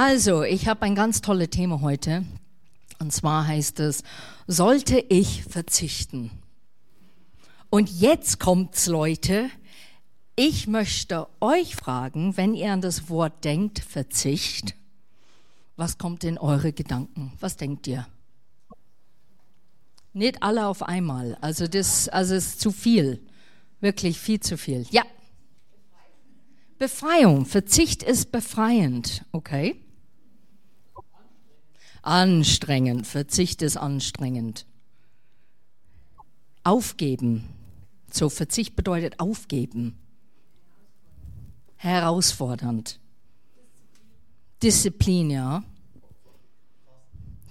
Also, ich habe ein ganz tolles Thema heute. Und zwar heißt es, sollte ich verzichten? Und jetzt kommt's, Leute. Ich möchte euch fragen, wenn ihr an das Wort denkt, Verzicht, was kommt in eure Gedanken? Was denkt ihr? Nicht alle auf einmal. Also das, also es ist zu viel. Wirklich viel zu viel. Ja. Befreiung. Verzicht ist befreiend. Okay. Anstrengend. Verzicht ist anstrengend. Aufgeben. So, Verzicht bedeutet aufgeben. Herausfordernd. Disziplin, ja.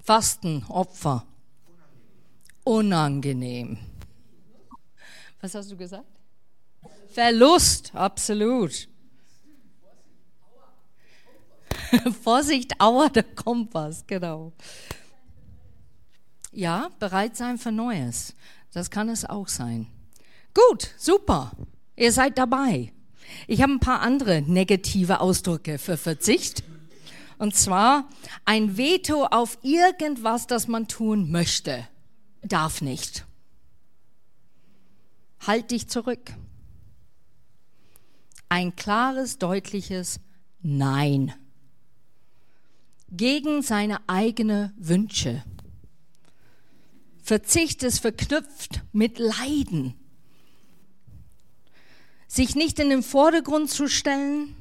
Fasten, Opfer. Unangenehm. Was hast du gesagt? Verlust, absolut. Vorsicht, Aua, der Kompass, genau. Ja, bereit sein für Neues. Das kann es auch sein. Gut, super. Ihr seid dabei. Ich habe ein paar andere negative Ausdrücke für Verzicht. Und zwar ein Veto auf irgendwas, das man tun möchte. Darf nicht. Halt dich zurück. Ein klares, deutliches Nein. Gegen seine eigenen Wünsche. Verzicht ist verknüpft mit Leiden sich nicht in den Vordergrund zu stellen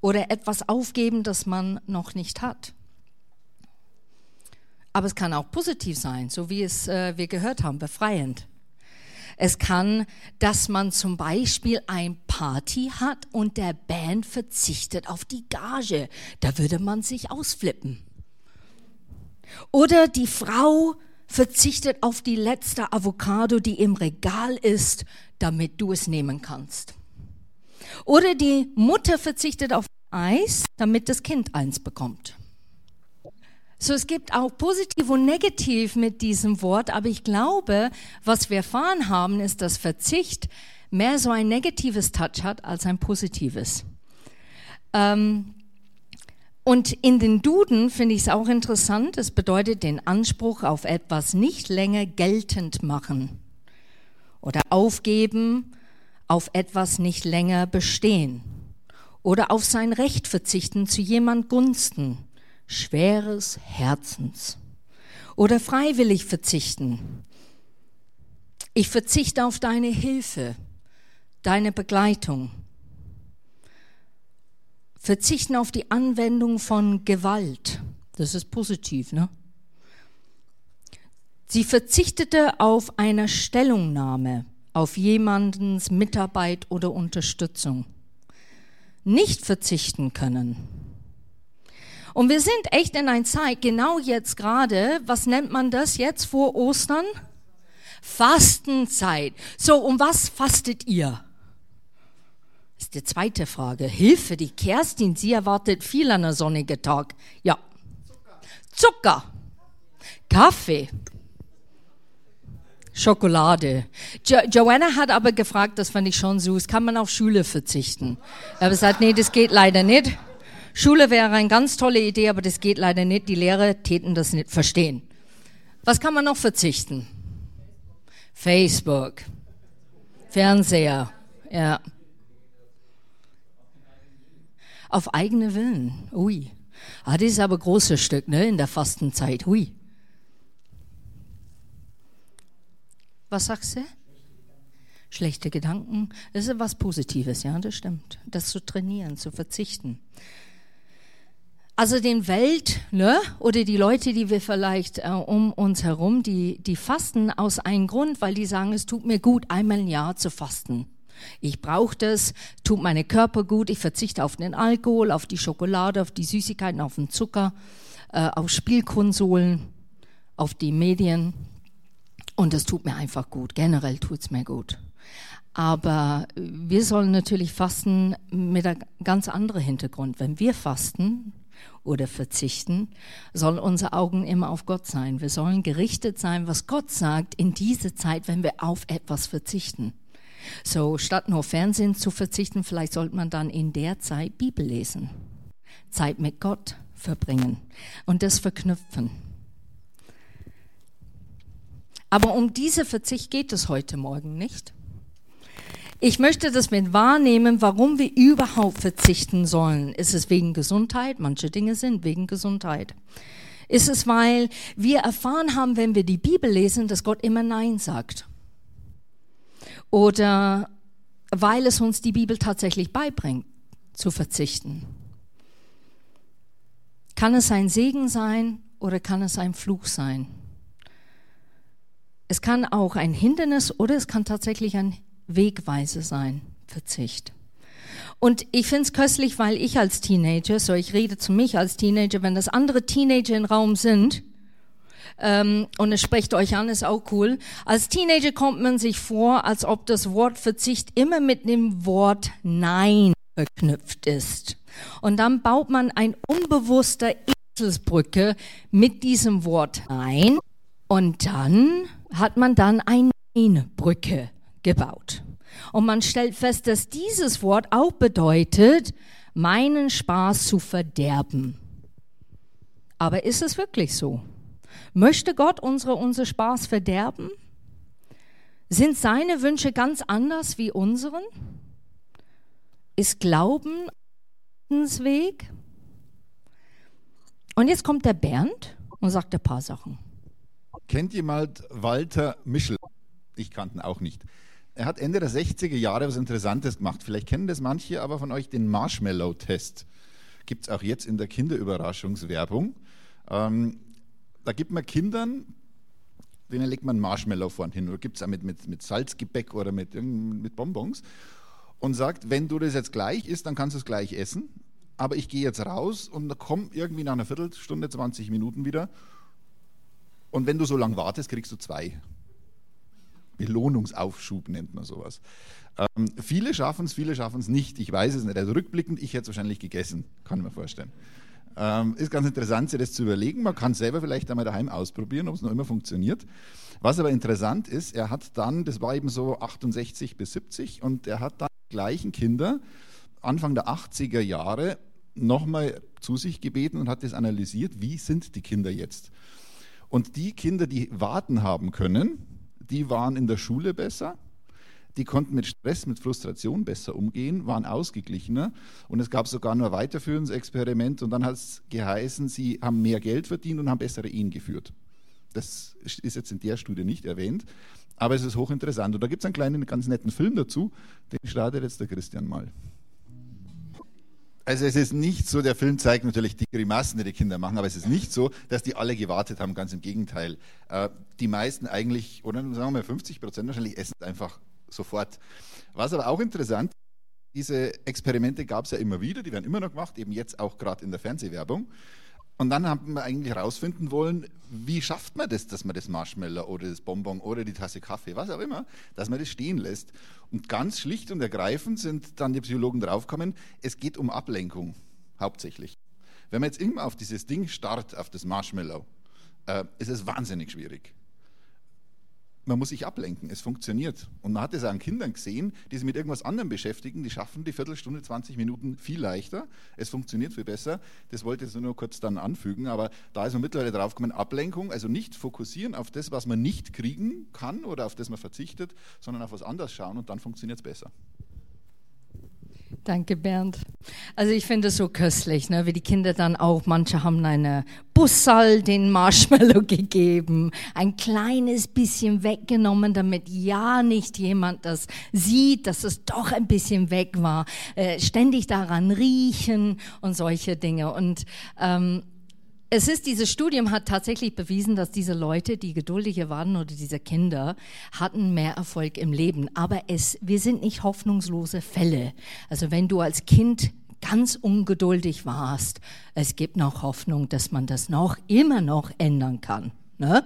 oder etwas aufgeben, das man noch nicht hat. Aber es kann auch positiv sein, so wie es äh, wir gehört haben, befreiend. Es kann, dass man zum Beispiel ein Party hat und der Band verzichtet auf die Gage. Da würde man sich ausflippen. Oder die Frau verzichtet auf die letzte Avocado, die im Regal ist, damit du es nehmen kannst. Oder die Mutter verzichtet auf Eis, damit das Kind eins bekommt. So, es gibt auch positiv und negativ mit diesem Wort, aber ich glaube, was wir erfahren haben, ist, dass Verzicht mehr so ein negatives Touch hat als ein positives. Ähm, und in den Duden finde ich es auch interessant, es bedeutet den Anspruch auf etwas nicht länger geltend machen oder aufgeben, auf etwas nicht länger bestehen oder auf sein Recht verzichten zu jemand Gunsten, schweres Herzens oder freiwillig verzichten. Ich verzichte auf deine Hilfe, deine Begleitung Verzichten auf die Anwendung von Gewalt. Das ist positiv, ne? Sie verzichtete auf eine Stellungnahme, auf jemandens Mitarbeit oder Unterstützung. Nicht verzichten können. Und wir sind echt in einer Zeit, genau jetzt gerade, was nennt man das jetzt vor Ostern? Fastenzeit. So, um was fastet ihr? Die zweite Frage. Hilfe, die Kerstin, sie erwartet viel an einem sonnigen Tag. Ja. Zucker. Kaffee. Schokolade. Jo Joanna hat aber gefragt, das fand ich schon süß, kann man auf Schule verzichten? Ich habe gesagt, nee, das geht leider nicht. Schule wäre eine ganz tolle Idee, aber das geht leider nicht. Die Lehrer täten das nicht verstehen. Was kann man noch verzichten? Facebook. Fernseher. Ja. Auf eigene Willen. Ui. Ah, das ist aber ein großes Stück, ne, in der Fastenzeit. Ui. Was sagst du? Schlechte Gedanken. Das ist was Positives, ja, das stimmt. Das zu trainieren, zu verzichten. Also den Welt, ne, oder die Leute, die wir vielleicht äh, um uns herum, die, die fasten aus einem Grund, weil die sagen, es tut mir gut, einmal im Jahr zu fasten. Ich brauche das, tut meine Körper gut, ich verzichte auf den Alkohol, auf die Schokolade, auf die Süßigkeiten, auf den Zucker, äh, auf Spielkonsolen, auf die Medien. Und das tut mir einfach gut. Generell tut es mir gut. Aber wir sollen natürlich fasten mit einem ganz anderen Hintergrund. Wenn wir fasten oder verzichten, sollen unsere Augen immer auf Gott sein. Wir sollen gerichtet sein, was Gott sagt in dieser Zeit, wenn wir auf etwas verzichten. So, statt nur Fernsehen zu verzichten, vielleicht sollte man dann in der Zeit Bibel lesen. Zeit mit Gott verbringen und das verknüpfen. Aber um diese Verzicht geht es heute Morgen nicht. Ich möchte das mit wahrnehmen, warum wir überhaupt verzichten sollen. Ist es wegen Gesundheit? Manche Dinge sind wegen Gesundheit. Ist es, weil wir erfahren haben, wenn wir die Bibel lesen, dass Gott immer Nein sagt? Oder weil es uns die Bibel tatsächlich beibringt, zu verzichten? Kann es ein Segen sein oder kann es ein Fluch sein? Es kann auch ein Hindernis oder es kann tatsächlich ein Wegweise sein, Verzicht. Und ich finde es köstlich, weil ich als Teenager, so ich rede zu mich als Teenager, wenn das andere Teenager im Raum sind, ähm, und es spricht euch an, ist auch cool. Als Teenager kommt man sich vor, als ob das Wort Verzicht immer mit dem Wort Nein verknüpft ist. Und dann baut man ein unbewusster Eselsbrücke mit diesem Wort Nein. Und dann hat man dann eine Nein-Brücke gebaut. Und man stellt fest, dass dieses Wort auch bedeutet, meinen Spaß zu verderben. Aber ist es wirklich so? Möchte Gott unsere, unsere Spaß verderben? Sind seine Wünsche ganz anders wie unseren? Ist Glauben Weg? Und jetzt kommt der Bernd und sagt ein paar Sachen. Kennt jemand Walter Mischel? Ich kannte ihn auch nicht. Er hat Ende der 60er Jahre was Interessantes gemacht. Vielleicht kennen das manche aber von euch, den Marshmallow-Test. Gibt es auch jetzt in der Kinderüberraschungswerbung. Ähm, da gibt man Kindern, denen legt man Marshmallow vorn hin. Oder gibt es auch mit, mit, mit Salzgebäck oder mit, mit Bonbons. Und sagt, wenn du das jetzt gleich isst, dann kannst du es gleich essen. Aber ich gehe jetzt raus und komme irgendwie nach einer Viertelstunde, 20 Minuten wieder. Und wenn du so lange wartest, kriegst du zwei. Belohnungsaufschub nennt man sowas. Ähm, viele schaffen es, viele schaffen es nicht. Ich weiß es nicht. Also rückblickend, ich hätte es wahrscheinlich gegessen, kann man vorstellen. Ähm, ist ganz interessant, sich das zu überlegen. Man kann selber vielleicht einmal daheim ausprobieren, ob es noch immer funktioniert. Was aber interessant ist, er hat dann, das war eben so 68 bis 70, und er hat dann die gleichen Kinder Anfang der 80er Jahre nochmal zu sich gebeten und hat das analysiert, wie sind die Kinder jetzt. Und die Kinder, die warten haben können, die waren in der Schule besser, die konnten mit Stress, mit Frustration besser umgehen, waren ausgeglichener. Und es gab sogar nur weiterführendes Experiment und dann hat es geheißen, sie haben mehr Geld verdient und haben bessere Ehen geführt. Das ist jetzt in der Studie nicht erwähnt, aber es ist hochinteressant. Und da gibt es einen kleinen, ganz netten Film dazu, den startet jetzt der Christian mal. Also es ist nicht so, der Film zeigt natürlich die Grimassen, die die Kinder machen, aber es ist nicht so, dass die alle gewartet haben, ganz im Gegenteil. Äh, die meisten eigentlich, oder sagen wir mal 50 Prozent wahrscheinlich, essen einfach sofort. Was aber auch interessant, diese Experimente gab es ja immer wieder, die werden immer noch gemacht, eben jetzt auch gerade in der Fernsehwerbung. Und dann haben wir eigentlich herausfinden wollen, wie schafft man das, dass man das Marshmallow oder das Bonbon oder die Tasse Kaffee, was auch immer, dass man das stehen lässt. Und ganz schlicht und ergreifend sind dann die Psychologen draufgekommen, es geht um Ablenkung hauptsächlich. Wenn man jetzt immer auf dieses Ding starrt, auf das Marshmallow, äh, ist es wahnsinnig schwierig man muss sich ablenken, es funktioniert. Und man hat es an Kindern gesehen, die sich mit irgendwas anderem beschäftigen, die schaffen die Viertelstunde, 20 Minuten viel leichter, es funktioniert viel besser. Das wollte ich nur kurz dann anfügen, aber da ist man mittlerweile drauf gekommen, Ablenkung, also nicht fokussieren auf das, was man nicht kriegen kann oder auf das man verzichtet, sondern auf was anderes schauen und dann funktioniert es besser. Danke, Bernd. Also ich finde es so köstlich, ne, wie die Kinder dann auch, manche haben eine Bussal den Marshmallow gegeben, ein kleines bisschen weggenommen, damit ja nicht jemand das sieht, dass es doch ein bisschen weg war, äh, ständig daran riechen und solche Dinge. Und ähm, es ist, dieses Studium hat tatsächlich bewiesen, dass diese Leute, die geduldiger waren oder diese Kinder, hatten mehr Erfolg im Leben. Aber es, wir sind nicht hoffnungslose Fälle. Also wenn du als Kind ganz ungeduldig warst, es gibt noch Hoffnung, dass man das noch, immer noch ändern kann. Ne?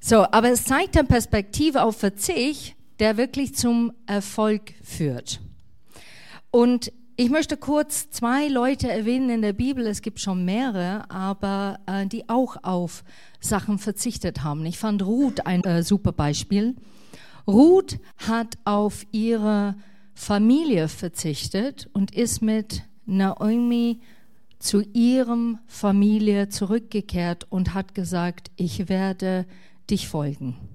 So, aber es zeigt eine Perspektive auf Verzicht, der wirklich zum Erfolg führt. Und ich möchte kurz zwei Leute erwähnen in der Bibel, es gibt schon mehrere, aber äh, die auch auf Sachen verzichtet haben. Ich fand Ruth ein äh, super Beispiel. Ruth hat auf ihre Familie verzichtet und ist mit Naomi zu ihrem Familie zurückgekehrt und hat gesagt, ich werde dich folgen.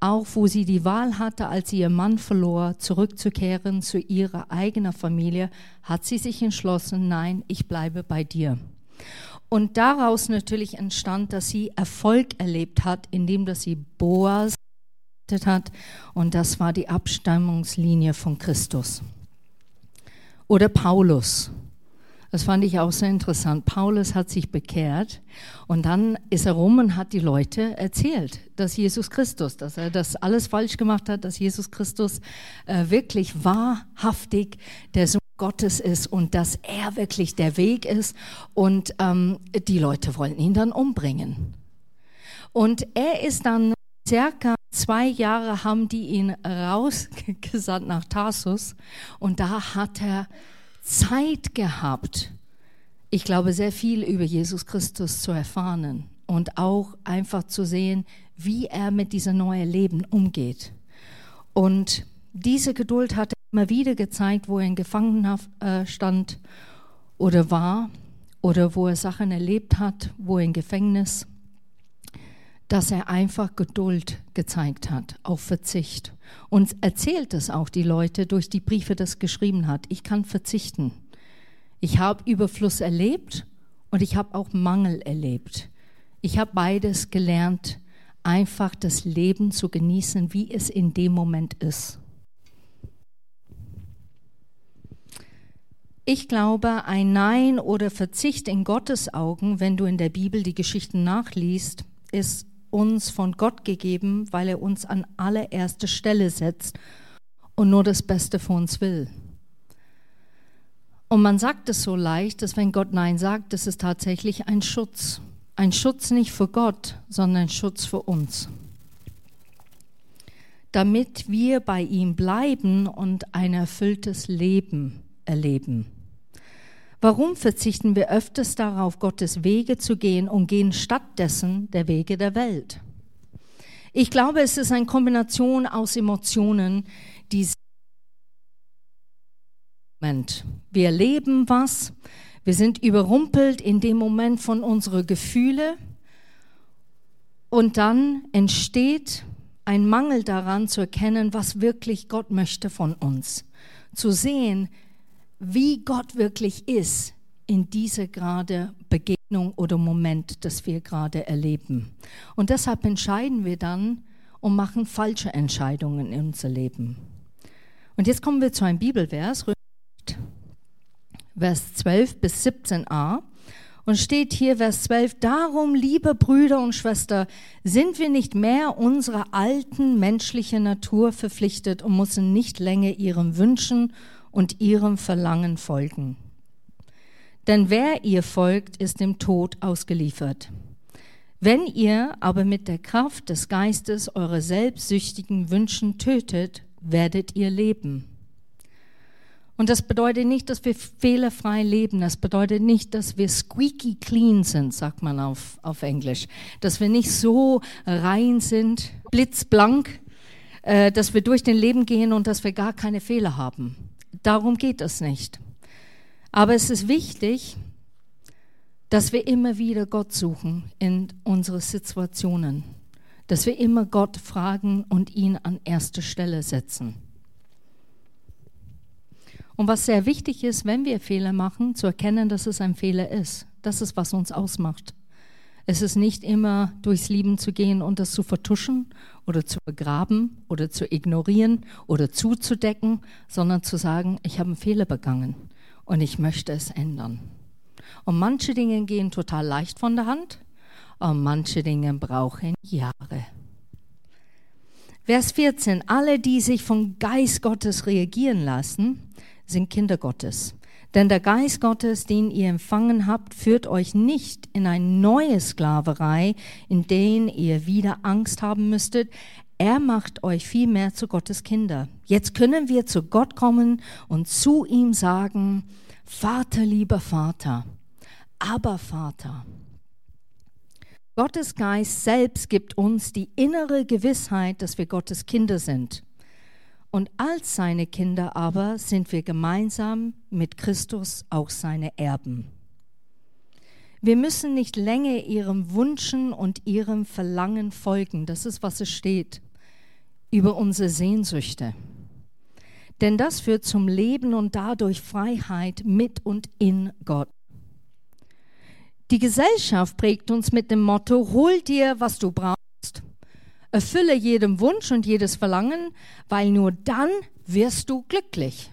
Auch wo sie die Wahl hatte, als sie ihr Mann verlor, zurückzukehren zu ihrer eigenen Familie, hat sie sich entschlossen, nein, ich bleibe bei dir. Und daraus natürlich entstand, dass sie Erfolg erlebt hat, indem dass sie Boas hat und das war die Abstammungslinie von Christus. Oder Paulus. Das fand ich auch sehr interessant. Paulus hat sich bekehrt und dann ist er rum und hat die Leute erzählt, dass Jesus Christus, dass er das alles falsch gemacht hat, dass Jesus Christus äh, wirklich wahrhaftig der Sohn Gottes ist und dass er wirklich der Weg ist. Und ähm, die Leute wollten ihn dann umbringen. Und er ist dann circa zwei Jahre haben die ihn rausgesandt nach Tarsus und da hat er Zeit gehabt, ich glaube, sehr viel über Jesus Christus zu erfahren und auch einfach zu sehen, wie er mit diesem neuen Leben umgeht. Und diese Geduld hat er immer wieder gezeigt, wo er in Gefangenschaft äh, stand oder war oder wo er Sachen erlebt hat, wo er im Gefängnis, dass er einfach Geduld gezeigt hat, auf Verzicht. Und erzählt es auch die Leute durch die Briefe, das geschrieben hat. Ich kann verzichten. Ich habe Überfluss erlebt und ich habe auch Mangel erlebt. Ich habe beides gelernt, einfach das Leben zu genießen, wie es in dem Moment ist. Ich glaube, ein Nein oder Verzicht in Gottes Augen, wenn du in der Bibel die Geschichten nachliest, ist uns von Gott gegeben, weil er uns an allererste Stelle setzt und nur das Beste für uns will. Und man sagt es so leicht, dass wenn Gott Nein sagt, das ist tatsächlich ein Schutz. Ein Schutz nicht für Gott, sondern ein Schutz für uns. Damit wir bei ihm bleiben und ein erfülltes Leben erleben. Warum verzichten wir öfters darauf, Gottes Wege zu gehen und gehen stattdessen der Wege der Welt? Ich glaube, es ist eine Kombination aus Emotionen, die Moment. Wir erleben was, wir sind überrumpelt in dem Moment von unseren Gefühlen und dann entsteht ein Mangel daran zu erkennen, was wirklich Gott möchte von uns. Zu sehen, wie Gott wirklich ist in dieser gerade Begegnung oder Moment, das wir gerade erleben. Und deshalb entscheiden wir dann und machen falsche Entscheidungen in unser Leben. Und jetzt kommen wir zu einem Bibelvers, Vers 12 bis 17a. Und steht hier Vers 12, darum, liebe Brüder und Schwestern, sind wir nicht mehr unserer alten menschlichen Natur verpflichtet und müssen nicht länger ihren Wünschen und ihrem Verlangen folgen. Denn wer ihr folgt, ist dem Tod ausgeliefert. Wenn ihr aber mit der Kraft des Geistes eure selbstsüchtigen Wünschen tötet, werdet ihr leben. Und das bedeutet nicht, dass wir fehlerfrei leben. Das bedeutet nicht, dass wir squeaky clean sind, sagt man auf, auf Englisch. Dass wir nicht so rein sind, blitzblank, äh, dass wir durch den Leben gehen und dass wir gar keine Fehler haben. Darum geht es nicht. Aber es ist wichtig, dass wir immer wieder Gott suchen in unsere Situationen. Dass wir immer Gott fragen und ihn an erste Stelle setzen. Und was sehr wichtig ist, wenn wir Fehler machen, zu erkennen, dass es ein Fehler ist. Das ist, was uns ausmacht. Es ist nicht immer durchs Leben zu gehen und das zu vertuschen oder zu begraben oder zu ignorieren oder zuzudecken, sondern zu sagen, ich habe einen Fehler begangen und ich möchte es ändern. Und manche Dinge gehen total leicht von der Hand und manche Dinge brauchen Jahre. Vers 14. Alle, die sich vom Geist Gottes reagieren lassen, sind Kinder Gottes. Denn der Geist Gottes, den ihr empfangen habt, führt euch nicht in eine neue Sklaverei, in der ihr wieder Angst haben müsstet. Er macht euch vielmehr zu Gottes Kinder. Jetzt können wir zu Gott kommen und zu ihm sagen, Vater, lieber Vater, aber Vater. Gottes Geist selbst gibt uns die innere Gewissheit, dass wir Gottes Kinder sind. Und als seine Kinder aber sind wir gemeinsam mit Christus auch seine Erben. Wir müssen nicht länger ihrem Wunschen und ihrem Verlangen folgen. Das ist, was es steht über unsere Sehnsüchte. Denn das führt zum Leben und dadurch Freiheit mit und in Gott. Die Gesellschaft prägt uns mit dem Motto, hol dir, was du brauchst, erfülle jedem Wunsch und jedes Verlangen, weil nur dann wirst du glücklich.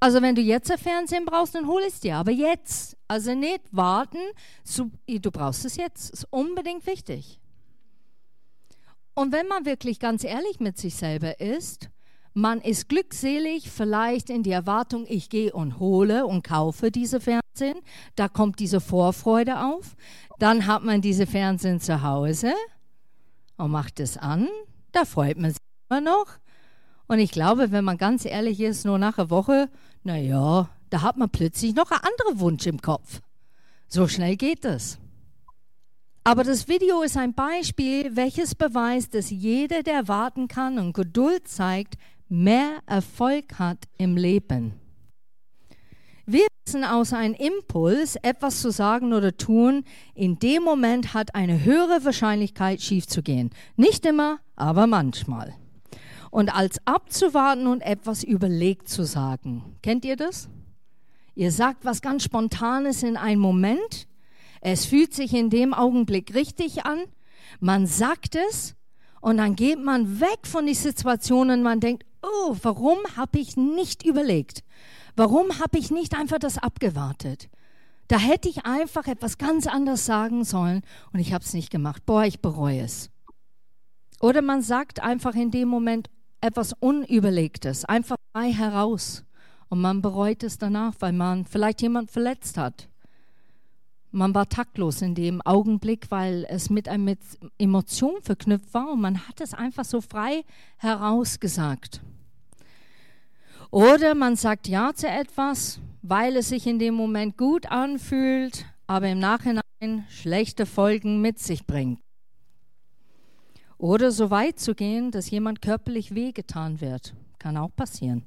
Also wenn du jetzt ein Fernsehen brauchst, dann hol es dir, aber jetzt. Also nicht warten, du brauchst es jetzt, ist unbedingt wichtig. Und wenn man wirklich ganz ehrlich mit sich selber ist, man ist glückselig, vielleicht in die Erwartung, ich gehe und hole und kaufe diese Fernsehen. Da kommt diese Vorfreude auf. Dann hat man diese Fernsehen zu Hause und macht es an. Da freut man sich immer noch. Und ich glaube, wenn man ganz ehrlich ist, nur nach einer Woche, naja, da hat man plötzlich noch einen anderen Wunsch im Kopf. So schnell geht es. Aber das Video ist ein Beispiel, welches beweist, dass jeder, der warten kann und Geduld zeigt, mehr Erfolg hat im Leben. Aus einem Impuls, etwas zu sagen oder tun, in dem Moment hat eine höhere Wahrscheinlichkeit, schief zu gehen. Nicht immer, aber manchmal. Und als abzuwarten und etwas überlegt zu sagen. Kennt ihr das? Ihr sagt was ganz Spontanes in einem Moment. Es fühlt sich in dem Augenblick richtig an. Man sagt es und dann geht man weg von die Situation und man denkt, oh, warum habe ich nicht überlegt? Warum habe ich nicht einfach das abgewartet? Da hätte ich einfach etwas ganz anderes sagen sollen und ich habe es nicht gemacht. Boah, ich bereue es. Oder man sagt einfach in dem Moment etwas Unüberlegtes, einfach frei heraus und man bereut es danach, weil man vielleicht jemand verletzt hat. Man war taktlos in dem Augenblick, weil es mit einer Emotion verknüpft war und man hat es einfach so frei herausgesagt. Oder man sagt Ja zu etwas, weil es sich in dem Moment gut anfühlt, aber im Nachhinein schlechte Folgen mit sich bringt. Oder so weit zu gehen, dass jemand körperlich wehgetan wird. Kann auch passieren.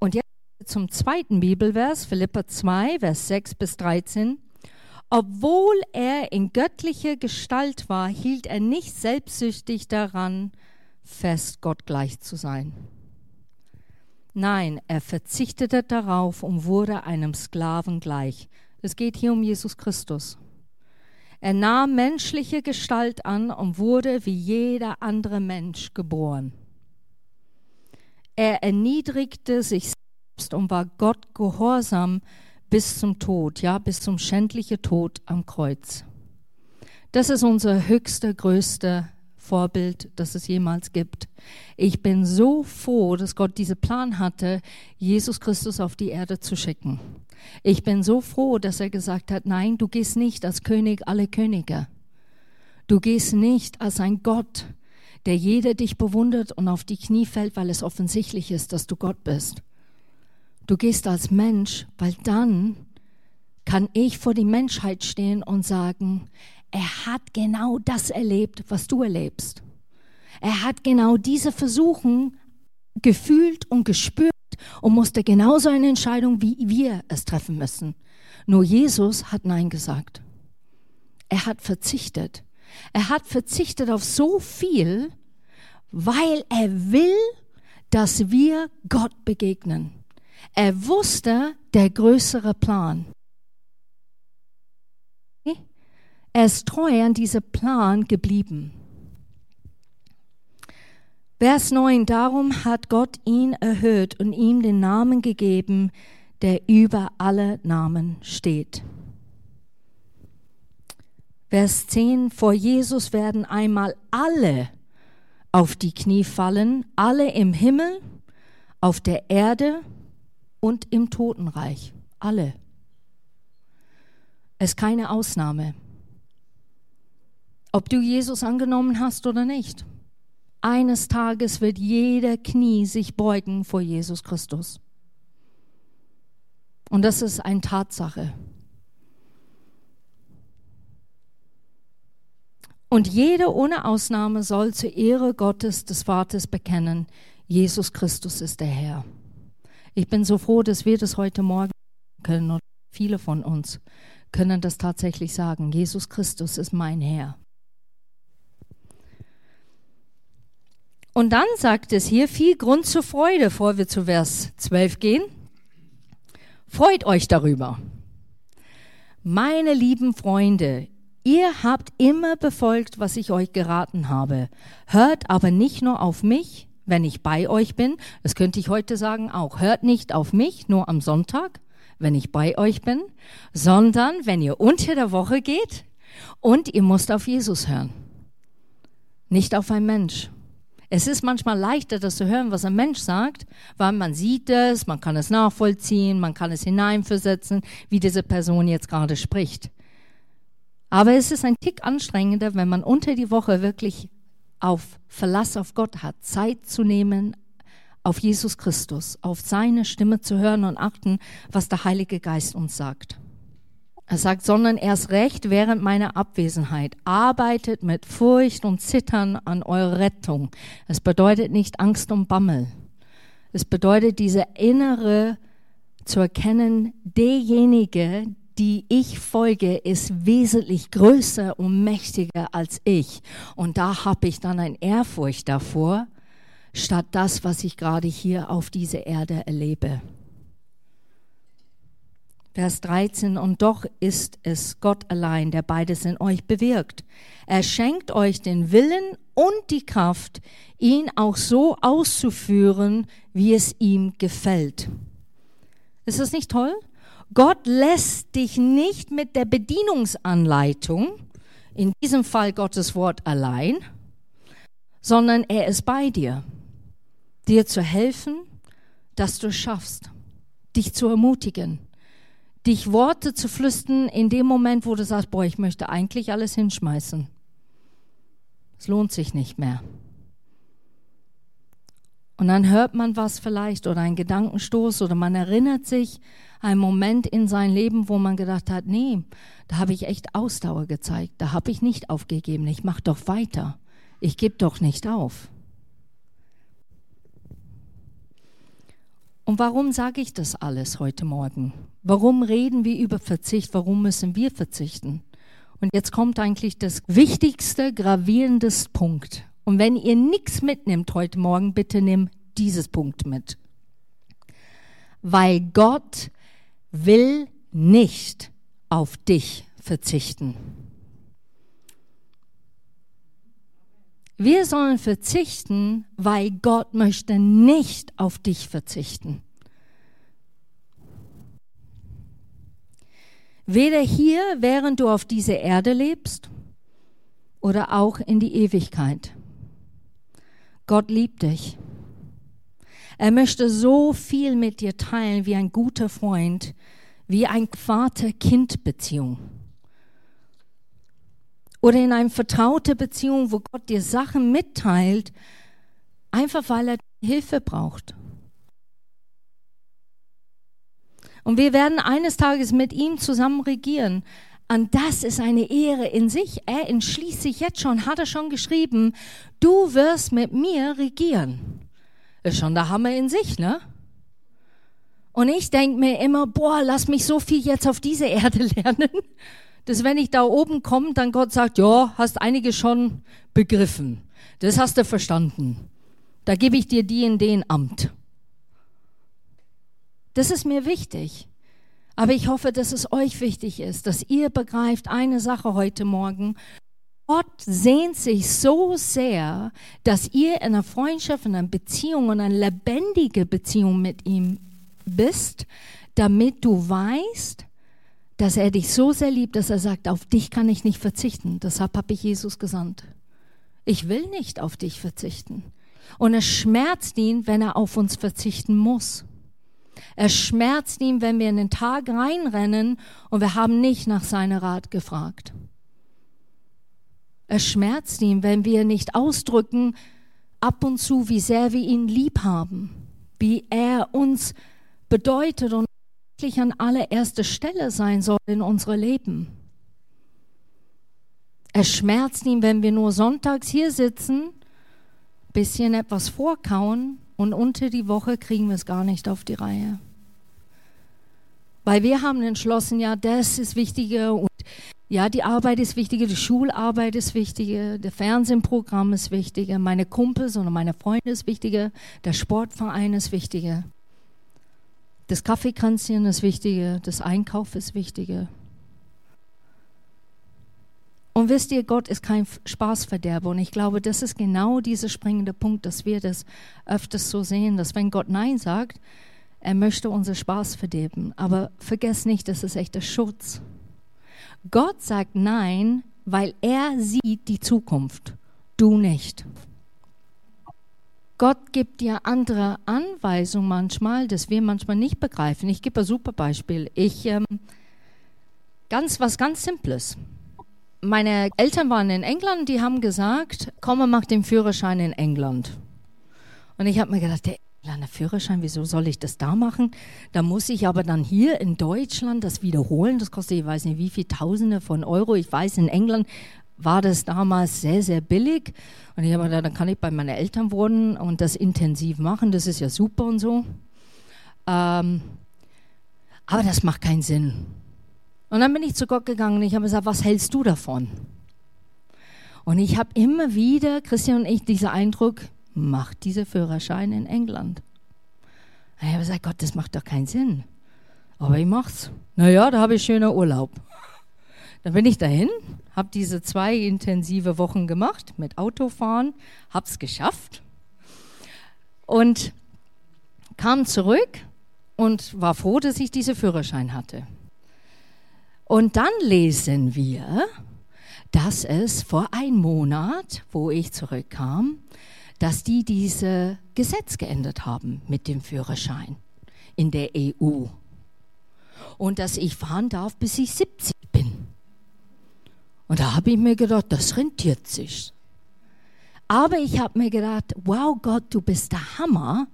Und jetzt zum zweiten Bibelvers, Philippa 2, Vers 6 bis 13. Obwohl er in göttlicher Gestalt war, hielt er nicht selbstsüchtig daran, fest Gott gleich zu sein. Nein, er verzichtete darauf und wurde einem Sklaven gleich. Es geht hier um Jesus Christus. Er nahm menschliche Gestalt an und wurde wie jeder andere Mensch geboren. Er erniedrigte sich selbst und war Gott gehorsam bis zum Tod, ja, bis zum schändlichen Tod am Kreuz. Das ist unser höchster, größter Vorbild, das es jemals gibt. Ich bin so froh, dass Gott diesen Plan hatte, Jesus Christus auf die Erde zu schicken. Ich bin so froh, dass er gesagt hat, nein, du gehst nicht als König aller Könige. Du gehst nicht als ein Gott, der jeder dich bewundert und auf die Knie fällt, weil es offensichtlich ist, dass du Gott bist. Du gehst als Mensch, weil dann kann ich vor die Menschheit stehen und sagen, er hat genau das erlebt, was du erlebst. Er hat genau diese Versuchen gefühlt und gespürt und musste genauso eine Entscheidung, wie wir es treffen müssen. Nur Jesus hat Nein gesagt. Er hat verzichtet. Er hat verzichtet auf so viel, weil er will, dass wir Gott begegnen. Er wusste der größere Plan. Er ist treu an diesem Plan geblieben. Vers 9, darum hat Gott ihn erhöht und ihm den Namen gegeben, der über alle Namen steht. Vers 10, vor Jesus werden einmal alle auf die Knie fallen, alle im Himmel, auf der Erde und im Totenreich. Alle. Es ist keine Ausnahme ob du Jesus angenommen hast oder nicht. Eines Tages wird jeder Knie sich beugen vor Jesus Christus. Und das ist eine Tatsache. Und jeder ohne Ausnahme soll zur Ehre Gottes des Vaters bekennen, Jesus Christus ist der Herr. Ich bin so froh, dass wir das heute Morgen können und viele von uns können das tatsächlich sagen. Jesus Christus ist mein Herr. Und dann sagt es hier viel Grund zur Freude, bevor wir zu Vers 12 gehen. Freut euch darüber. Meine lieben Freunde, ihr habt immer befolgt, was ich euch geraten habe. Hört aber nicht nur auf mich, wenn ich bei euch bin. Das könnte ich heute sagen auch. Hört nicht auf mich, nur am Sonntag, wenn ich bei euch bin, sondern wenn ihr unter der Woche geht und ihr müsst auf Jesus hören. Nicht auf ein Mensch. Es ist manchmal leichter, das zu hören, was ein Mensch sagt, weil man sieht es, man kann es nachvollziehen, man kann es hineinversetzen, wie diese Person jetzt gerade spricht. Aber es ist ein Tick anstrengender, wenn man unter die Woche wirklich auf Verlass auf Gott hat, Zeit zu nehmen, auf Jesus Christus, auf seine Stimme zu hören und achten, was der Heilige Geist uns sagt. Er sagt, sondern erst recht während meiner Abwesenheit. Arbeitet mit Furcht und Zittern an eurer Rettung. Es bedeutet nicht Angst und Bammel. Es bedeutet diese innere zu erkennen, derjenige, die ich folge, ist wesentlich größer und mächtiger als ich. Und da habe ich dann ein Ehrfurcht davor, statt das, was ich gerade hier auf dieser Erde erlebe. Vers 13, und doch ist es Gott allein, der beides in euch bewirkt. Er schenkt euch den Willen und die Kraft, ihn auch so auszuführen, wie es ihm gefällt. Ist das nicht toll? Gott lässt dich nicht mit der Bedienungsanleitung, in diesem Fall Gottes Wort allein, sondern er ist bei dir, dir zu helfen, dass du schaffst, dich zu ermutigen dich Worte zu flüstern in dem Moment, wo du sagst, boah, ich möchte eigentlich alles hinschmeißen. Es lohnt sich nicht mehr. Und dann hört man was vielleicht oder einen Gedankenstoß oder man erinnert sich einen Moment in sein Leben, wo man gedacht hat, nee, da habe ich echt Ausdauer gezeigt, da habe ich nicht aufgegeben, ich mache doch weiter, ich gebe doch nicht auf. Und warum sage ich das alles heute Morgen? Warum reden wir über Verzicht? Warum müssen wir verzichten? Und jetzt kommt eigentlich das wichtigste, gravierendste Punkt. Und wenn ihr nichts mitnimmt heute Morgen, bitte nimm dieses Punkt mit. Weil Gott will nicht auf dich verzichten. Wir sollen verzichten, weil Gott möchte nicht auf dich verzichten. Weder hier, während du auf dieser Erde lebst, oder auch in die Ewigkeit. Gott liebt dich. Er möchte so viel mit dir teilen wie ein guter Freund, wie ein Vater-Kind-Beziehung oder in einer vertrauten Beziehung, wo Gott dir Sachen mitteilt, einfach weil er Hilfe braucht. Und wir werden eines Tages mit ihm zusammen regieren. Und das ist eine Ehre in sich. Er entschließt sich jetzt schon, hat er schon geschrieben, du wirst mit mir regieren. Ist schon der Hammer in sich, ne? Und ich denke mir immer, boah, lass mich so viel jetzt auf dieser Erde lernen dass wenn ich da oben komme, dann Gott sagt, ja, hast einige schon begriffen. Das hast du verstanden. Da gebe ich dir die in den Amt. Das ist mir wichtig. Aber ich hoffe, dass es euch wichtig ist, dass ihr begreift eine Sache heute Morgen. Gott sehnt sich so sehr, dass ihr in einer Freundschaft, in einer Beziehung und einer lebendigen Beziehung mit ihm bist, damit du weißt, dass er dich so sehr liebt, dass er sagt, auf dich kann ich nicht verzichten. Deshalb habe ich Jesus gesandt. Ich will nicht auf dich verzichten. Und es schmerzt ihn, wenn er auf uns verzichten muss. Es schmerzt ihn, wenn wir in den Tag reinrennen und wir haben nicht nach seiner Rat gefragt. Es schmerzt ihn, wenn wir nicht ausdrücken, ab und zu, wie sehr wir ihn lieb haben, wie er uns bedeutet und wirklich an allererster Stelle sein soll in unserem Leben. Es schmerzt ihn, wenn wir nur sonntags hier sitzen, bisschen etwas vorkauen und unter die Woche kriegen wir es gar nicht auf die Reihe. Weil wir haben entschlossen, ja, das ist wichtiger und ja, die Arbeit ist wichtiger, die Schularbeit ist wichtiger, der Fernsehprogramm ist wichtiger, meine Kumpels und meine Freunde ist wichtiger, der Sportverein ist wichtiger, das Kaffeekränzchen ist wichtiger, das Einkauf ist wichtiger. Und wisst ihr, Gott ist kein Spaßverderber. Und ich glaube, das ist genau dieser springende Punkt, dass wir das öfters so sehen, dass wenn Gott Nein sagt, er möchte unser Spaß verderben. Aber vergesst nicht, das ist echter Schutz. Gott sagt Nein, weil er sieht die Zukunft, du nicht. Gott gibt dir andere Anweisungen manchmal, das wir manchmal nicht begreifen. Ich gebe ein super Beispiel. Ich ähm, ganz was ganz Simples. Meine Eltern waren in England, die haben gesagt, komm, mach den Führerschein in England. Und ich habe mir gedacht, der Kleiner Führerschein, wieso soll ich das da machen? Da muss ich aber dann hier in Deutschland das wiederholen. Das kostet, ich weiß nicht, wie viel Tausende von Euro. Ich weiß, in England war das damals sehr, sehr billig. Und ich habe gedacht, dann kann ich bei meinen Eltern wohnen und das intensiv machen. Das ist ja super und so. Ähm, aber das macht keinen Sinn. Und dann bin ich zu Gott gegangen und ich habe gesagt, was hältst du davon? Und ich habe immer wieder, Christian und ich, diesen Eindruck, macht dieser Führerschein in England. Ich habe gesagt, Gott, das macht doch keinen Sinn. Aber ich mach's. Naja, da habe ich schöner Urlaub. Dann bin ich dahin, habe diese zwei intensive Wochen gemacht mit Autofahren, hab's geschafft und kam zurück und war froh, dass ich diesen Führerschein hatte. Und dann lesen wir, dass es vor einem Monat, wo ich zurückkam, dass die diese Gesetz geändert haben mit dem Führerschein in der EU. Und dass ich fahren darf, bis ich 70 bin. Und da habe ich mir gedacht, das rentiert sich. Aber ich habe mir gedacht, wow Gott, du bist der Hammer,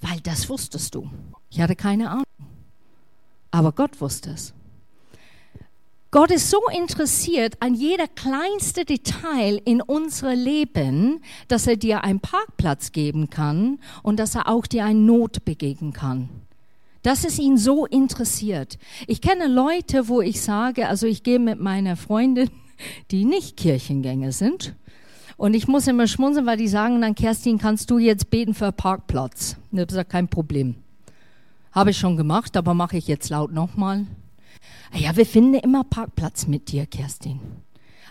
weil das wusstest du. Ich hatte keine Ahnung. Aber Gott wusste es. Gott ist so interessiert an jeder kleinste Detail in unserem Leben, dass er dir einen Parkplatz geben kann und dass er auch dir eine Not begegnen kann. Das ist ihn so interessiert. Ich kenne Leute, wo ich sage, also ich gehe mit meiner Freundin, die nicht Kirchengänger sind, und ich muss immer schmunzeln, weil die sagen dann, Kerstin, kannst du jetzt beten für Parkplatz? Und ich habe gesagt, kein Problem. Habe ich schon gemacht, aber mache ich jetzt laut nochmal. Ja, wir finden immer Parkplatz mit dir, Kerstin.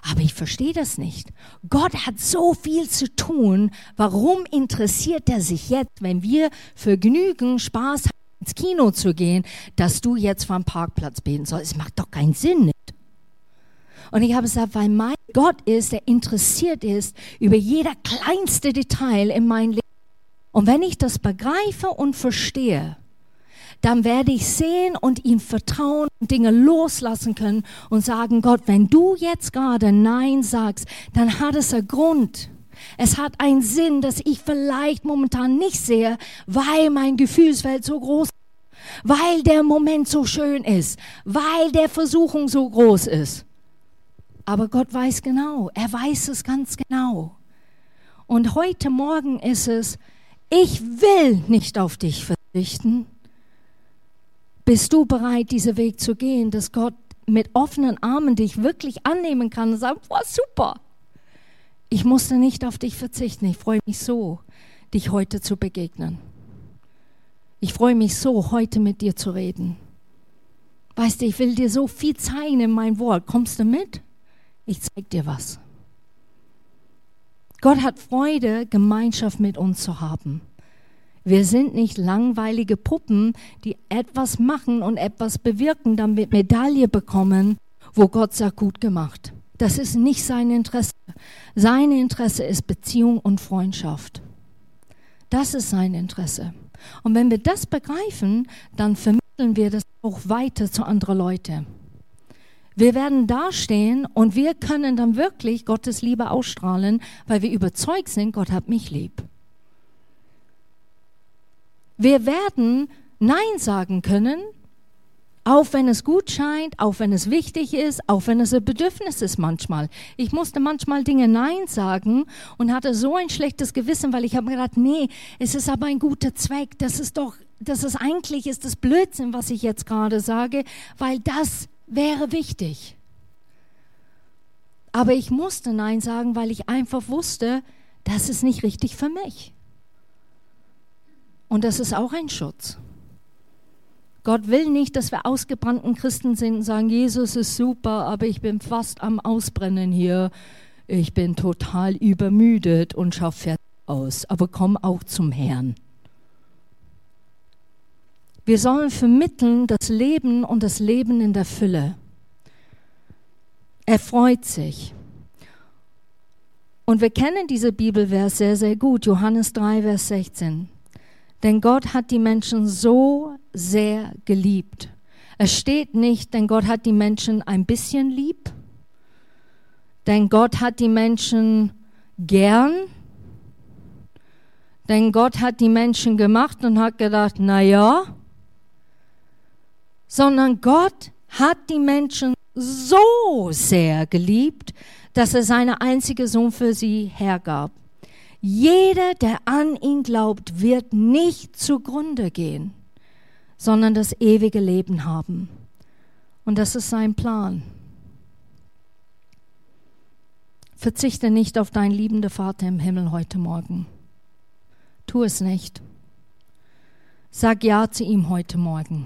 Aber ich verstehe das nicht. Gott hat so viel zu tun. Warum interessiert er sich jetzt, wenn wir Vergnügen, Spaß haben, ins Kino zu gehen, dass du jetzt vom Parkplatz beten sollst? Es macht doch keinen Sinn. Nicht? Und ich habe gesagt, weil mein Gott ist, der interessiert ist über jeder kleinste Detail in meinem Leben. Und wenn ich das begreife und verstehe, dann werde ich sehen und ihm vertrauen Dinge loslassen können und sagen, Gott, wenn du jetzt gerade Nein sagst, dann hat es einen Grund. Es hat einen Sinn, dass ich vielleicht momentan nicht sehe, weil mein Gefühlsfeld so groß ist, weil der Moment so schön ist, weil der Versuchung so groß ist. Aber Gott weiß genau, er weiß es ganz genau. Und heute Morgen ist es, ich will nicht auf dich verzichten. Bist du bereit, diesen Weg zu gehen, dass Gott mit offenen Armen dich wirklich annehmen kann und sagt, boah, super. Ich musste nicht auf dich verzichten. Ich freue mich so, dich heute zu begegnen. Ich freue mich so, heute mit dir zu reden. Weißt du, ich will dir so viel zeigen in mein Wort. Kommst du mit? Ich zeig dir was. Gott hat Freude, Gemeinschaft mit uns zu haben. Wir sind nicht langweilige Puppen, die etwas machen und etwas bewirken, damit Medaille bekommen, wo Gott sagt, gut gemacht. Das ist nicht sein Interesse. Sein Interesse ist Beziehung und Freundschaft. Das ist sein Interesse. Und wenn wir das begreifen, dann vermitteln wir das auch weiter zu anderen Leuten. Wir werden dastehen und wir können dann wirklich Gottes Liebe ausstrahlen, weil wir überzeugt sind, Gott hat mich lieb. Wir werden Nein sagen können, Auch wenn es gut scheint, auch wenn es wichtig ist, auch wenn es ein Bedürfnis ist manchmal. Ich musste manchmal Dinge Nein sagen und hatte so ein schlechtes Gewissen, weil ich habe mir gedacht, nee, es ist aber ein guter Zweck. Das ist doch, das ist eigentlich ist das Blödsinn, was ich jetzt gerade sage, weil das wäre wichtig. Aber ich musste Nein sagen, weil ich einfach wusste, das ist nicht richtig für mich. Und das ist auch ein Schutz. Gott will nicht, dass wir ausgebrannten Christen sind und sagen, Jesus ist super, aber ich bin fast am Ausbrennen hier. Ich bin total übermüdet und schau fertig aus. Aber komm auch zum Herrn. Wir sollen vermitteln das Leben und das Leben in der Fülle. Er freut sich. Und wir kennen diese Bibelvers sehr, sehr gut. Johannes 3, Vers 16. Denn Gott hat die Menschen so sehr geliebt. Es steht nicht, denn Gott hat die Menschen ein bisschen lieb. Denn Gott hat die Menschen gern. Denn Gott hat die Menschen gemacht und hat gedacht, na ja. Sondern Gott hat die Menschen so sehr geliebt, dass er seine einzige Sohn für sie hergab. Jeder, der an ihn glaubt, wird nicht zugrunde gehen, sondern das ewige Leben haben. Und das ist sein Plan. Verzichte nicht auf deinen liebenden Vater im Himmel heute Morgen. Tu es nicht. Sag Ja zu ihm heute Morgen.